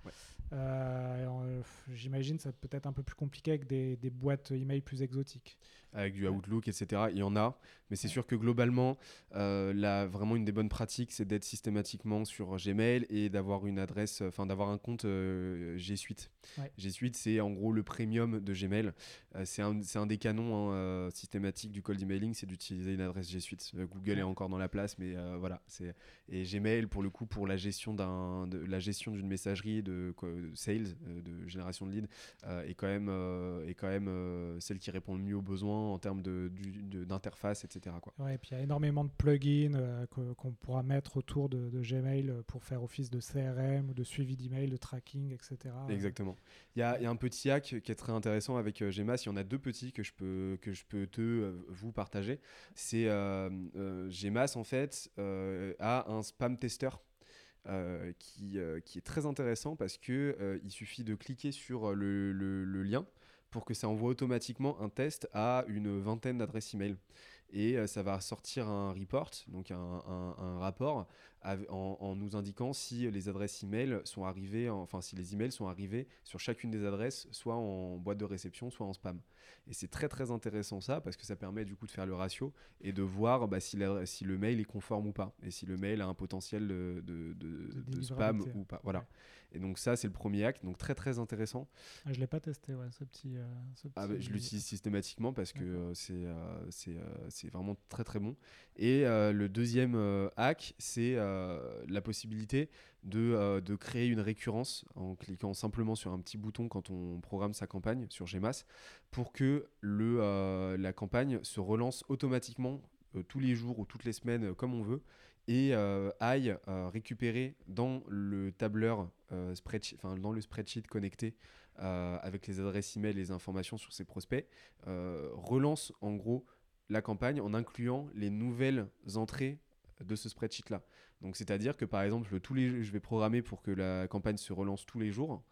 J'imagine ça peut être un peu plus compliqué avec des, des boîtes email plus exotiques. Avec du Outlook, etc. Il y en a, mais c'est sûr que globalement, euh, là, vraiment une des bonnes pratiques, c'est d'être systématiquement sur Gmail et d'avoir une adresse, enfin d'avoir un compte euh, G Suite. Ouais. G Suite, c'est en gros le premium de Gmail. Euh, c'est un, des canons hein, euh, systématiques du cold emailing, c'est d'utiliser une adresse G Suite. Euh, Google est encore dans la place, mais euh, voilà. C'est et Gmail pour le coup pour la gestion d'un, de la gestion d'une messagerie de, de sales, euh, de génération de leads, euh, est quand même, euh, est quand même euh, celle qui répond le mieux aux besoins en termes de, du- de- d'interface, etc. Quoi. Ouais, et puis il y a énormément de plugins euh, qu'on pourra mettre autour de, de Gmail pour faire office de CRM ou de suivi d'email, de tracking, etc. Exactement. Il y a, il y a un petit hack qui est très intéressant avec euh, Gmas. Il y en a deux petits que je peux, que je peux te, euh, vous partager. C'est euh, Gmas, en fait, a un spam tester. euh, qui, euh, qui est très intéressant parce que euh, il suffit de cliquer sur le, le- le lien pour que ça envoie automatiquement un test à une vingtaine d'adresses email. Et euh, ça va sortir un report, donc un, rapport en, en nous indiquant si les adresses email sont arrivées, en- enfin si les emails sont arrivés sur chacune des adresses, soit en boîte de réception, soit en spam. Et c'est très très intéressant ça parce que ça permet du coup de faire le ratio et de voir bah, si, la- si le mail est conforme ou pas et si le mail a un potentiel de, de- de- de spam ou pas. Voilà. Ouais. Et donc ça c'est le premier acte, donc très très intéressant. Ah, je l'ai pas testé, ouais, ce petit. euh, ce Ah bah, je l'utilise systématiquement parce que euh, c'est euh, c'est vraiment très très bon. Et le deuxième hack, c'est euh, la possibilité de, euh, de créer une récurrence en cliquant simplement sur un petit bouton quand on programme sa campagne sur Gmas pour que le, euh, la campagne se relance automatiquement tous les jours ou toutes les semaines comme on veut et aille récupérer dans le tableur spreadsheet, enfin dans le spreadsheet connecté avec les adresses email les informations sur ses prospects, relance en gros la campagne en incluant les nouvelles entrées de ce spreadsheet là. Donc c'est-à-dire que par exemple je vais programmer pour que la campagne se relance tous les jours,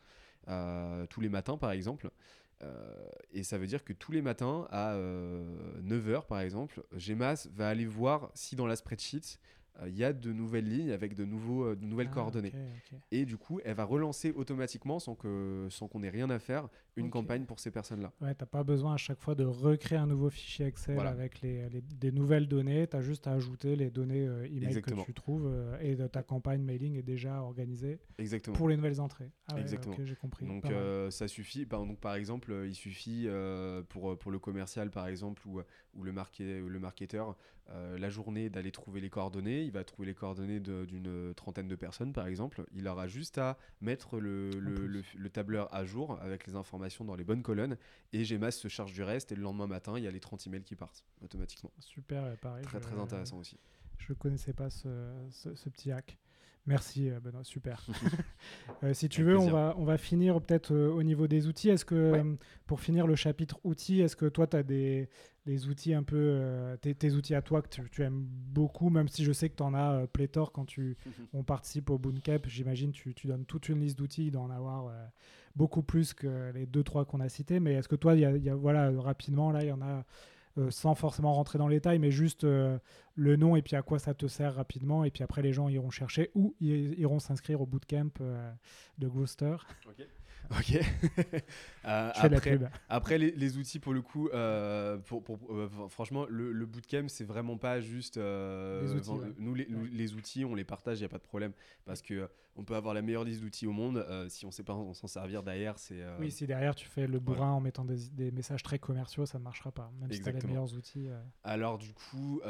euh, tous les matins par exemple. Euh, et ça veut dire que tous les matins à 9h par exemple, Gmas va aller voir si dans la spreadsheet euh, il y a de nouvelles lignes avec de, nouveaux, euh, de nouvelles Ah, coordonnées. Et du coup, elle va relancer automatiquement sans que sans qu'on ait rien à faire une campagne pour ces personnes-là. Ouais, t'as pas besoin à chaque fois de recréer un nouveau fichier Excel Voilà. avec les, les- des nouvelles données. Tu as juste à ajouter les données euh, email Exactement. que tu trouves euh, et de ta campagne mailing est déjà organisée Exactement. pour les nouvelles entrées. Ah Exactement. j'ai compris. Donc euh, ça suffit. Par, donc, par exemple, euh, il suffit euh, pour, pour le commercial, par exemple, ou, ou le, marqué, le marketeur, euh, la journée d'aller trouver les coordonnées. Il va trouver les coordonnées d'une trentaine de personnes, par exemple. Il aura juste à mettre le, le, plus. le- le tableur à jour avec les informations dans les bonnes colonnes. Et Gmas se charge du reste. Et le lendemain matin, il y a les 30 emails qui partent automatiquement. Super, pareil. Très, je- très intéressant aussi. Je connaissais pas ce, ce- ce petit hack. Merci euh, Benoît, super. <laughs> Euh, si tu veux, on va, on va finir peut-être euh, au niveau des outils. Est-ce que, Ouais. pour finir le chapitre outils, est-ce que toi, tu as des, des outils un peu, euh, tes, tes outils à toi que tu, tu aimes beaucoup, même si je sais que tu en as pléthore quand tu, <laughs> on participe au Bootcamp, j'imagine tu, tu donnes toute une liste d'outils, il doit en avoir beaucoup plus que les deux, trois qu'on a cités. Mais est-ce que toi, il y a, y a- voilà, rapidement, là, il y en a, euh, sans forcément rentrer dans les détails, mais juste euh, le nom et puis à quoi ça te sert rapidement. Et puis après, les gens iront chercher ou iront s'inscrire au Bootcamp euh, de Gloucester. Ok. <laughs> Ok. <laughs> Euh, après, après les, les outils, pour le coup, euh, pour, pour- euh, franchement, le, le bootcamp, c'est vraiment pas juste. Les outils, vend- ouais. Nous, les, nous, Ouais. les outils, on les partage, il n'y a pas de problème. Parce que on peut avoir la meilleure liste d'outils au monde. si on ne sait pas s'en servir derrière, c'est. Oui, si derrière tu fais le bourrin en mettant des, des messages très commerciaux, ça ne marchera pas. Même si tu as les Exactement. meilleurs outils. Alors du coup,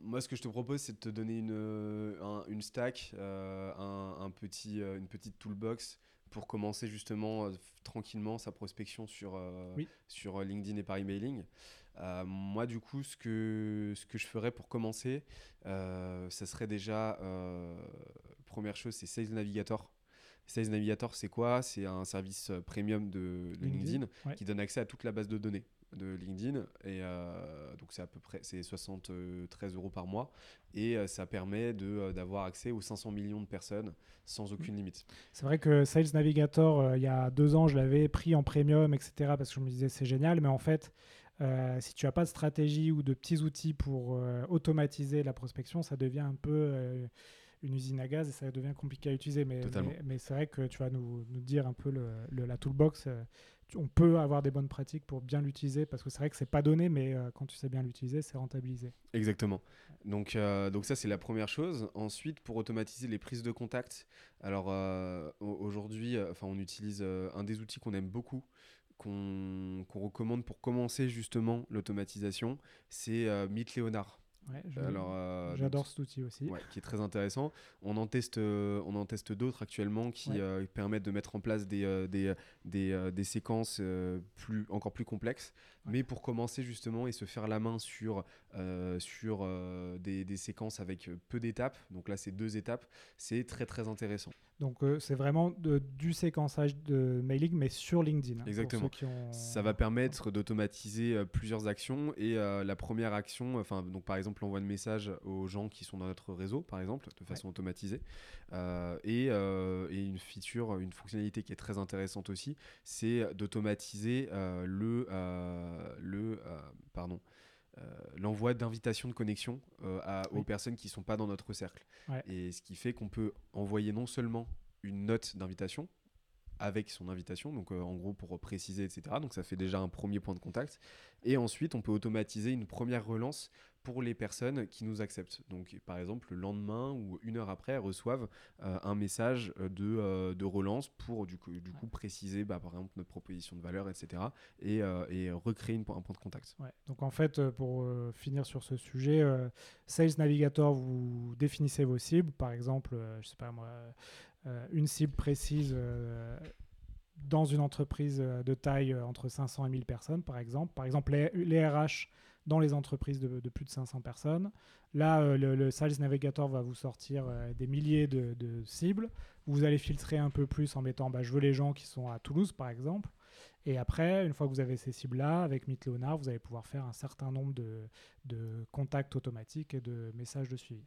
moi ce que je te propose, c'est de te donner une, un- une stack, un, un petit, une petite toolbox pour commencer justement euh, tranquillement sa prospection sur, euh, Oui. sur euh, LinkedIn et par emailing. Moi du coup, ce que, ce que je ferais pour commencer, ça serait déjà, première chose, c'est Sales Navigator. Sales Navigator, c'est quoi? C'est un service premium de, de LinkedIn, LinkedIn, ouais. qui donne accès à toute la base de données de LinkedIn. Et donc, c'est à peu près c'est 73 euros par mois. Et ça permet d'avoir accès aux 500 millions de personnes sans aucune limite. C'est vrai que Sales Navigator, il y a deux ans, je l'avais pris en premium, etc. Parce que je me disais c'est génial. Mais en fait, euh, si tu n'as pas de stratégie ou de petits outils pour euh, automatiser la prospection, ça devient un peu euh, une usine à gaz et ça devient compliqué à utiliser. Mais, mais, c'est vrai que tu vas nous, nous dire un peu le, la toolbox. on peut avoir des bonnes pratiques pour bien l'utiliser parce que c'est vrai que c'est pas donné, mais quand tu sais bien l'utiliser, c'est rentabilisé. Exactement. Donc, donc ça, c'est la première chose. Ensuite, pour automatiser les prises de contact, alors aujourd'hui, enfin, on utilise un des outils qu'on aime beaucoup, qu'on recommande pour commencer justement l'automatisation, c'est euh, Meet Leonard. Euh, j'adore cet outil aussi. qui est très intéressant. On en teste, euh, on en teste d'autres actuellement qui permettent de mettre en place des, des, des, des, séquences plus, encore plus complexes. Mais pour commencer justement et se faire la main sur, sur des, des, séquences avec peu d'étapes, donc là c'est deux étapes, c'est très très intéressant. Donc euh, c'est vraiment de, du séquençage de mailing, mais sur LinkedIn. Hein, Exactement. Ça va permettre d'automatiser euh, plusieurs actions et euh, la première action, enfin donc par exemple l'envoi de messages aux gens qui sont dans notre réseau, par exemple, de façon automatisée, et, et, une feature, une fonctionnalité qui est très intéressante aussi, c'est d'automatiser le le pardon euh, l'envoi d'invitations de connexion euh, aux personnes qui ne sont pas dans notre cercle. Et ce qui fait qu'on peut envoyer non seulement une note d'invitation, avec son invitation, donc euh, en gros pour préciser, etc. Donc ça fait déjà un premier point de contact. Et ensuite, on peut automatiser une première relance pour les personnes qui nous acceptent. Donc, par exemple, le lendemain ou une heure après, elles reçoivent euh, un message euh, de, euh, de, relance pour du coup, du coup préciser, bah, par exemple, notre proposition de valeur, etc. Et, et recréer une, un point de contact. Ouais. Donc, en fait, pour finir sur ce sujet, Sales Navigator, vous définissez vos cibles. Par exemple, je sais pas moi, une cible précise dans une entreprise de taille entre 500 et 1000 personnes, par exemple. Par exemple, les, les RH dans les entreprises de, plus de 500 personnes. Là, euh, le, Sales Navigator va vous sortir euh, des milliers de, cibles. Vous allez filtrer un peu plus en mettant bah, je veux les gens qui sont à Toulouse, par exemple. Et après, une fois que vous avez ces cibles-là, avec Meet Leonard, vous allez pouvoir faire un certain nombre de, de contacts automatiques et de messages de suivi.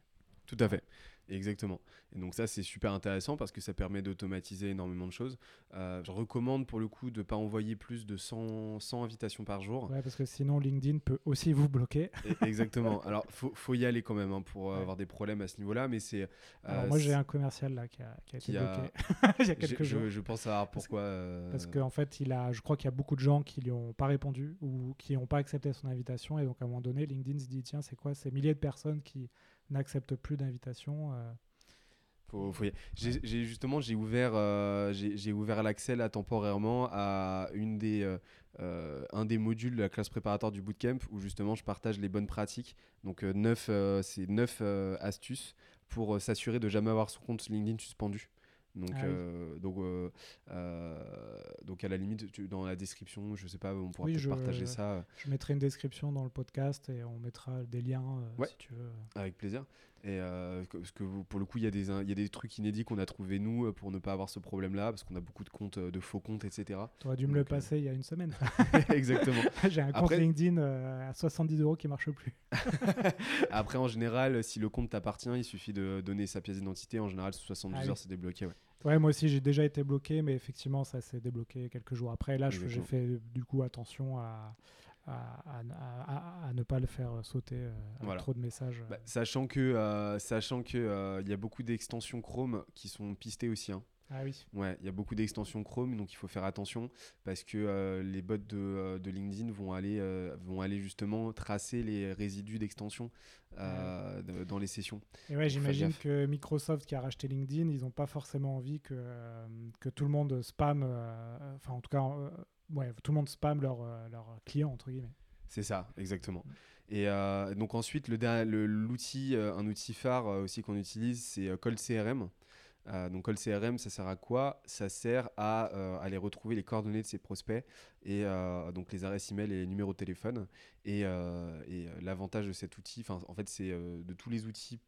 Tout à fait. Exactement. Et donc ça, c'est super intéressant parce que ça permet d'automatiser énormément de choses. Euh, je recommande pour le coup de ne pas envoyer plus de 100, 100, invitations par jour. Ouais, parce que sinon LinkedIn peut aussi vous bloquer. <laughs> exactement. <laughs> Alors, il faut, faut, y aller quand même hein, pour avoir des problèmes à ce niveau-là. Mais c'est. Euh, moi, j'ai un commercial là qui a, qui a été bloqué <laughs> il y a quelques jours. Je, pense savoir pourquoi. Euh, parce qu'en fait, il a, je crois qu'il y a beaucoup de gens qui lui ont pas répondu ou qui n'ont pas accepté son invitation. Et donc, à un moment donné, LinkedIn se dit tiens, c'est quoi? Ces milliers de personnes qui n'accepte plus d'invitation. Euh. J'ai justement j'ai ouvert euh, j'ai ouvert l'accès là temporairement à une des euh, un des modules de la classe préparatoire du bootcamp où justement je partage les bonnes pratiques. Donc neuf c'est neuf astuces pour s'assurer de jamais avoir son compte LinkedIn suspendu. Donc, ah donc, donc à la limite, dans la description, je sais pas, on pourra peut partager ça. Je mettrai une description dans le podcast et on mettra des liens si tu veux. Avec plaisir. Et euh, parce que pour le coup, il y, a des, y a des trucs inédits qu'on a trouvé nous euh, pour ne pas avoir ce problème-là, parce qu'on a beaucoup de comptes, euh, de faux comptes, etc. Tu aurais dû me le passer il y a une semaine. <laughs> Exactement. <laughs> J'ai un compte LinkedIn à 70 euros qui marche plus. <laughs> Après, en général, si le compte t'appartient, il suffit de donner sa pièce d'identité. En général, sous 72 ah heures, c'est débloqué. Ouais. Ouais. moi aussi, j'ai déjà été bloqué, mais effectivement, ça s'est débloqué quelques jours après. Là, j'ai fait du coup attention à à, ne pas le faire sauter euh, trop de messages. Bah, sachant que euh, sachant que euh, il y a beaucoup d'extensions Chrome qui sont pistées aussi. Hein. Ah oui. Ouais, il y a beaucoup d'extensions Chrome, donc il faut faire attention parce que les bots de, de, LinkedIn vont aller, vont aller justement tracer les résidus d'extension dans les sessions. Et ouais, j'imagine que Microsoft qui a racheté LinkedIn, ils n'ont pas forcément envie que, que tout le monde spam, enfin en tout cas ouais, tout le monde spam leurs leur euh, clients, entre guillemets. C'est ça, exactement. Et euh, donc ensuite, l'outil, le, euh, un outil phare aussi qu'on utilise, c'est Cold CRM. Donc Cold CRM, ça sert à quoi? Ça sert à aller retrouver les coordonnées de ses prospects et donc les adresses email et les numéros de téléphone. Et, l'avantage de cet outil, en fait, c'est de tous les outils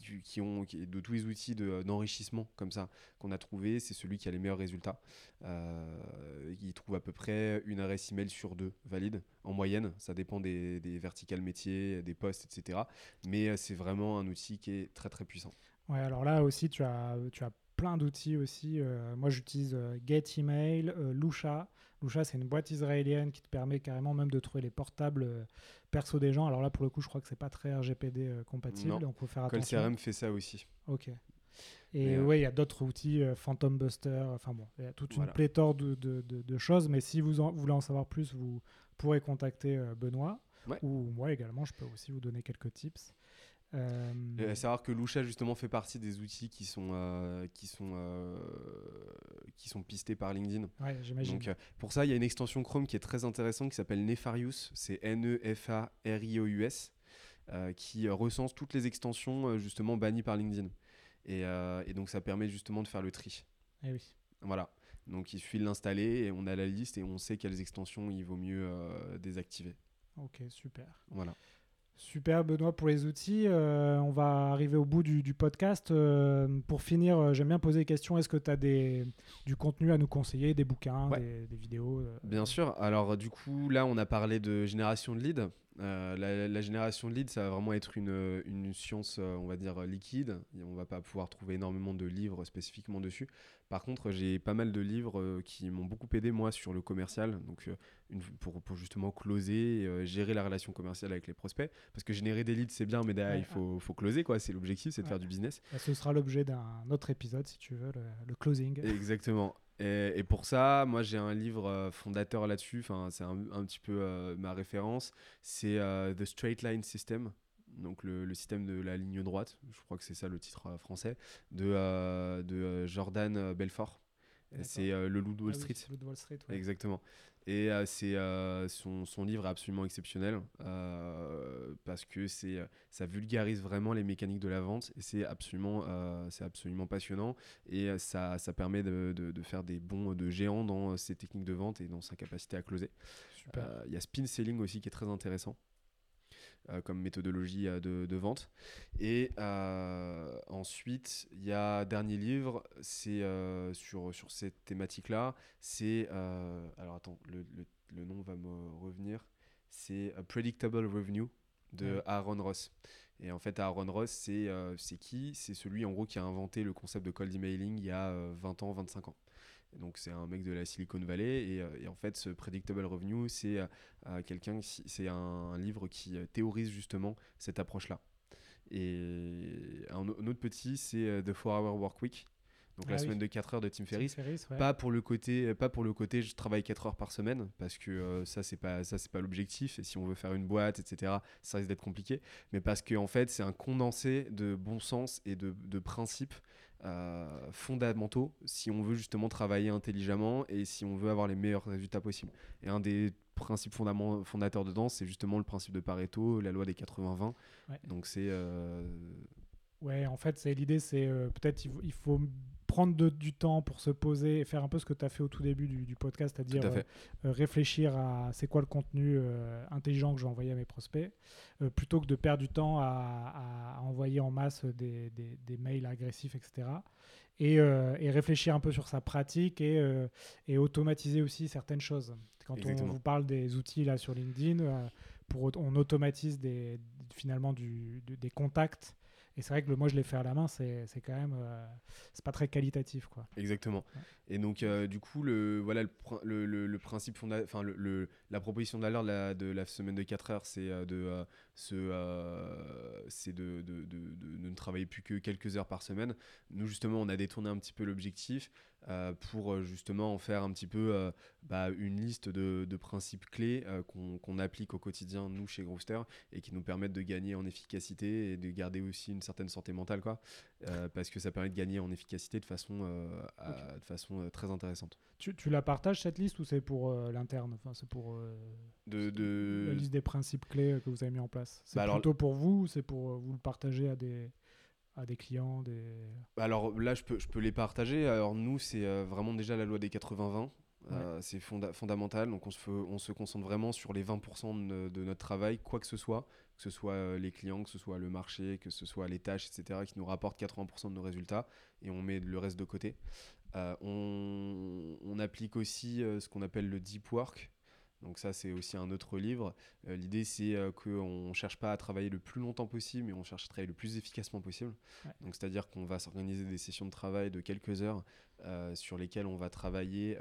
de tous les outils d'enrichissement comme ça qu'on a trouvé, c'est celui qui a les meilleurs résultats. il trouve à peu près une adresse email sur deux valide en moyenne. Ça dépend des, des verticales métiers, des postes, etc. Mais c'est vraiment un outil qui est très très puissant. Ouais, alors là aussi, tu as, tu as plein d'outils aussi. moi, j'utilise Get Email, Lusha. Lusha, c'est une boîte israélienne qui te permet carrément même de trouver les portables euh, perso des gens. Alors là, pour le coup, je crois que c'est pas très RGPD euh, compatible. Non. Donc, faut faire attention. CRM fait ça aussi. Ok. Et euh, ouais, il y a d'autres outils, Phantom Buster, enfin bon, il y a toute une pléthore de, de, de, choses. Mais si vous, en, voulez en savoir plus, vous pourrez contacter Benoît. Ou moi également, je peux aussi vous donner quelques tips. Euh... savoir que Lusha justement fait partie des outils qui sont euh, qui sont euh, qui sont pistés par LinkedIn. Ouais, j'imagine. Donc euh, pour ça, il y a une extension Chrome qui est très intéressante qui s'appelle Nefarious, c'est N E F A R I O U S qui recense toutes les extensions justement bannies par LinkedIn. Et, et, donc ça permet justement de faire le tri. Eh oui. Voilà. Donc il suffit de l'installer et on a la liste et on sait quelles extensions il vaut mieux désactiver. Ok, super. Voilà. Super Benoît pour les outils. Euh, on va arriver au bout du, podcast. Euh, pour finir, euh, j'aime bien poser des questions. Est-ce que tu as des, du contenu à nous conseiller, des bouquins, des, vidéos Bien sûr. Alors du coup, là, on a parlé de génération de leads. La, génération de leads, ça va vraiment être une, une science, on va dire, liquide. On va pas pouvoir trouver énormément de livres spécifiquement dessus. Par contre, j'ai pas mal de livres qui m'ont beaucoup aidé, moi, sur le commercial. Donc, pour, pour, justement closer, euh, gérer la relation commerciale avec les prospects. Parce que générer des leads, c'est bien, mais derrière, il faut, faut, closer, quoi. C'est l'objectif, c'est de faire du business. Bah, ce sera l'objet d'un autre épisode, si tu veux, le, closing. Exactement. Et, et, pour ça, moi, j'ai un livre euh, fondateur là-dessus. Enfin, c'est un, un, petit peu euh, ma référence. C'est The Straight Line System. Donc le, le, système de la ligne droite, je crois que c'est ça le titre français, de, de Jordan Belfort. C'est le Loup de Wall ah Street. de Wall Street Exactement. Et euh, c'est euh, son, son, livre est absolument exceptionnel euh, parce que c'est ça vulgarise vraiment les mécaniques de la vente et c'est absolument c'est absolument passionnant et ça, ça permet de, de, faire des bons de géants dans ses techniques de vente et dans sa capacité à closer. Il y a spin selling aussi qui est très intéressant. Euh, comme méthodologie euh, de, vente. Et euh, ensuite, il y a dernier livre, c'est sur, sur cette thématique-là. C'est. alors attends, le, le, nom va me revenir. C'est Predictable Revenue de Aaron Ross. Et en fait, Aaron Ross, c'est c'est qui? C'est celui en gros qui a inventé le concept de cold emailing il y a 20 ans, 25 ans. Donc c'est un mec de la Silicon Valley et, et en fait ce predictable revenue c'est quelqu'un c'est un, livre qui euh, théorise justement cette approche là. Et un, autre petit c'est euh, The 4 Hour Work Week. Donc la ah semaine de 4 heures de Tim Ferriss, pas pour le côté pas pour le côté je travaille 4 heures par semaine parce que euh, ça c'est pas ça c'est pas l'objectif et si on veut faire une boîte etc ça risque d'être compliqué mais parce que en fait c'est un condensé de bon sens et de, de principes euh, fondamentaux si on veut justement travailler intelligemment et si on veut avoir les meilleurs résultats possibles. Et un des principes fondateurs dedans, c'est justement le principe de Pareto, la loi des 80-20. Donc c'est... Euh, ouais, en fait, c'est l'idée, c'est euh, peut-être il faut prendre du temps pour se poser et faire un peu ce que tu as fait au tout début du, podcast, c'est-à-dire euh, euh, réfléchir à c'est quoi le contenu euh, intelligent que je vais envoyer à mes prospects, plutôt que de perdre du temps à, envoyer en masse des, des, mails agressifs, etc. Et, et, réfléchir un peu sur sa pratique et, et automatiser aussi certaines choses. Quand on vous parle des outils là sur LinkedIn, pour, on automatise des, finalement du, des contacts et c'est vrai que le, moi, je l'ai fait à la main, c'est quand même. Euh, c'est pas très qualitatif, quoi. Exactement. Et donc, euh, du coup, le, voilà, le, le, le principe fondateur, enfin, le, la proposition de la, de la semaine de 4 heures, c'est euh, de, c'est de, de, de, de, ne travailler plus que quelques heures par semaine. Nous, justement, on a détourné un petit peu l'objectif. Euh, pour euh, justement en faire un petit peu euh, bah, une liste de, principes clés qu'on applique au quotidien, nous, chez Grooster, et qui nous permettent de gagner en efficacité et de garder aussi une certaine santé mentale, quoi, parce que ça permet de gagner en efficacité de façon, de façon très intéressante. Tu, tu, la partages cette liste ou c'est pour l'interne? Enfin, C'est pour de, la liste des principes clés que vous avez mis en place. C'est bah, plutôt pour vous ou c'est pour vous le partager à des à des clients des... Alors là, je peux, je peux les partager. Alors nous, c'est euh, vraiment déjà la loi des 80-20. c'est fondamental. Donc on se, on se concentre vraiment sur les 20% de, notre travail, quoi que ce soit, que ce soit les clients, que ce soit le marché, que ce soit les tâches, etc., qui nous rapportent 80% de nos résultats, et on met le reste de côté. on, on, applique aussi ce qu'on appelle le deep work, donc ça, c'est aussi un autre livre. Euh, l'idée, c'est euh, qu'on ne cherche pas à travailler le plus longtemps possible, mais on cherche à travailler le plus efficacement possible. Donc c'est-à-dire qu'on va s'organiser des sessions de travail de quelques heures euh, sur lesquelles on va travailler,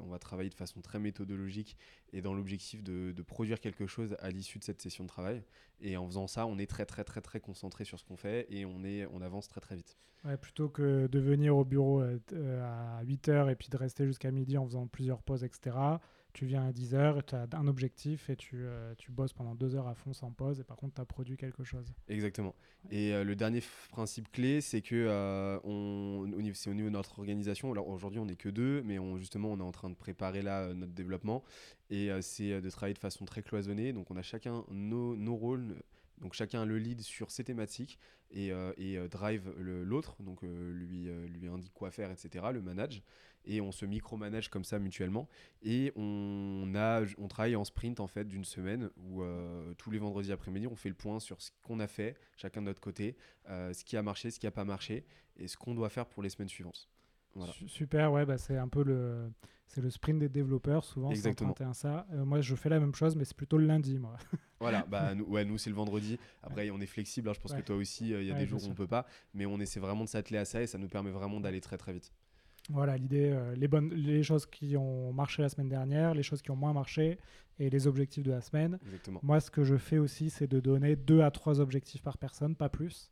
on va travailler de façon très méthodologique et dans l'objectif de, produire quelque chose à l'issue de cette session de travail. Et en faisant ça, on est très très très très concentré sur ce qu'on fait et on, est, on avance très très vite. Ouais, plutôt que de venir au bureau à 8 heures et puis de rester jusqu'à midi en faisant plusieurs pauses, etc tu viens à 10 heures, tu as un objectif et tu, euh, tu, bosses pendant deux heures à fond sans pause et par contre tu as produit quelque chose. Exactement. Et euh, le dernier principe clé, c'est que euh, on, c'est au niveau de notre organisation. Alors aujourd'hui on n'est que deux, mais on, justement on est en train de préparer là notre développement et c'est de travailler de façon très cloisonnée. Donc on a chacun nos, nos rôles. Donc chacun le lead sur ses thématiques et, et drive l'autre, donc lui, lui indique quoi faire, etc., le manage et on se micromanage comme ça mutuellement. Et on, a, on travaille en sprint en fait d'une semaine où euh, tous les vendredis après-midi, on fait le point sur ce qu'on a fait, chacun de notre côté, euh, ce qui a marché, ce qui n'a pas marché et ce qu'on doit faire pour les semaines suivantes. Super, ouais, bah c'est un peu le, c'est le sprint des développeurs, souvent. Exactement. ça. Euh, moi, je fais la même chose, mais c'est plutôt le lundi, moi. <laughs> voilà, bah, nous, ouais, nous c'est le vendredi. Après, on est flexible. Hein, je pense que toi aussi, il y a des jours où on peut pas. Mais on essaie vraiment de s'atteler à ça et ça nous permet vraiment d'aller très, très vite. Voilà, l'idée, euh, les, bonnes, les choses qui ont marché la semaine dernière, les choses qui ont moins marché et les objectifs de la semaine. Exactement. Moi, ce que je fais aussi, c'est de donner deux à trois objectifs par personne, pas plus.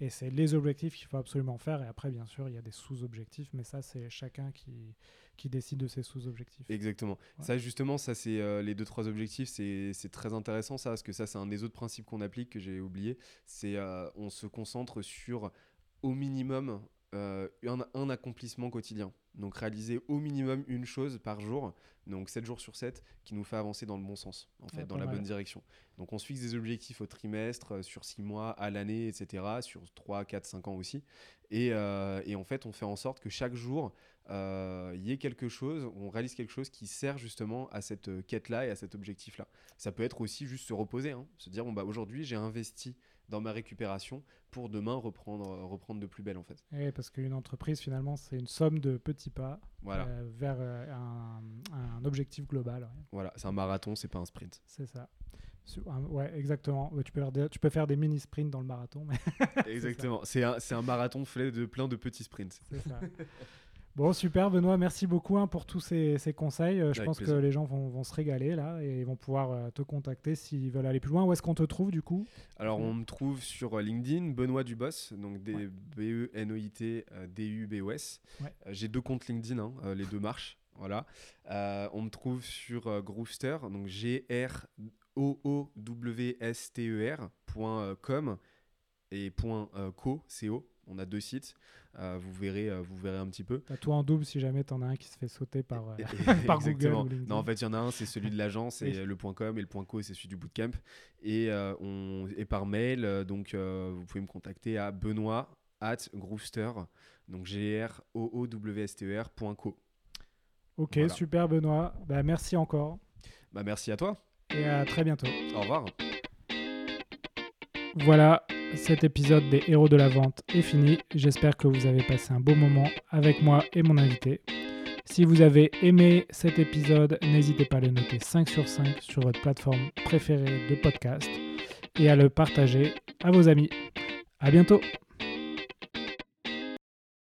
Et c'est les objectifs qu'il faut absolument faire. Et après, bien sûr, il y a des sous-objectifs, mais ça, c'est chacun qui, qui décide de ses sous-objectifs. Exactement. Ça, justement, ça, c'est euh, les deux, trois objectifs. C'est très intéressant, ça, parce que ça, c'est un des autres principes qu'on applique que j'ai oublié. C'est euh, on se concentre sur au minimum euh, un, accomplissement quotidien. Donc réaliser au minimum une chose par jour, donc 7 jours sur 7, qui nous fait avancer dans le bon sens, en fait, dans la bonne direction. Donc on se fixe des objectifs au trimestre, euh, sur 6 mois, à l'année, etc., sur 3, 4, 5 ans aussi. Et, euh, et, en fait, on fait en sorte que chaque jour, il y ait quelque chose, on réalise quelque chose qui sert justement à cette quête-là et à cet objectif-là. Ça peut être aussi juste se reposer, hein, se dire, bon, bah, aujourd'hui, j'ai investi dans ma récupération pour demain reprendre, reprendre de plus belle en fait. Et parce qu'une entreprise finalement c'est une somme de petits pas euh, vers euh, un, objectif global. Voilà, c'est un marathon, c'est pas un sprint. C'est ça. Ouais, exactement. Tu peux, faire des, tu peux faire des mini sprints dans le marathon. Mais <laughs> exactement. C'est un, un, marathon fait de plein de petits sprints. C'est ça. <laughs> Bon, super, Benoît. Merci beaucoup hein, pour tous ces, conseils. Euh, je pense que les gens vont, se régaler là et vont pouvoir euh, te contacter s'ils veulent aller plus loin. Où est-ce qu'on te trouve du coup? Alors, on me trouve sur euh, LinkedIn, Benoît Dubos, donc B-E-N-O-I-T D-U-B-O-S. J'ai deux comptes LinkedIn, hein, les deux marchent. <laughs> Voilà. on me trouve sur Groovester, donc G-R-O-O-W-S-T-E-R.com et .co, co. On a deux sites. Euh, vous, verrez, euh, vous verrez un petit peu. As toi en double si jamais tu en as un qui se fait sauter par, euh, <laughs> <laughs> par Google. non, en fait, il y en a un, c'est celui de l'agence, et le .com, et le .co, c'est celui du bootcamp. Et, on, et par mail, donc vous pouvez me contacter à benoît at groovester, donc g r o o w s t e r.co. Ok, super Benoît. Bah, merci encore. Bah, merci à toi. Et à très bientôt. Au revoir. Voilà, cet épisode des héros de la vente est fini. J'espère que vous avez passé un beau moment avec moi et mon invité. Si vous avez aimé cet épisode, n'hésitez pas à le noter 5 sur 5 sur votre plateforme préférée de podcast et à le partager à vos amis. À bientôt!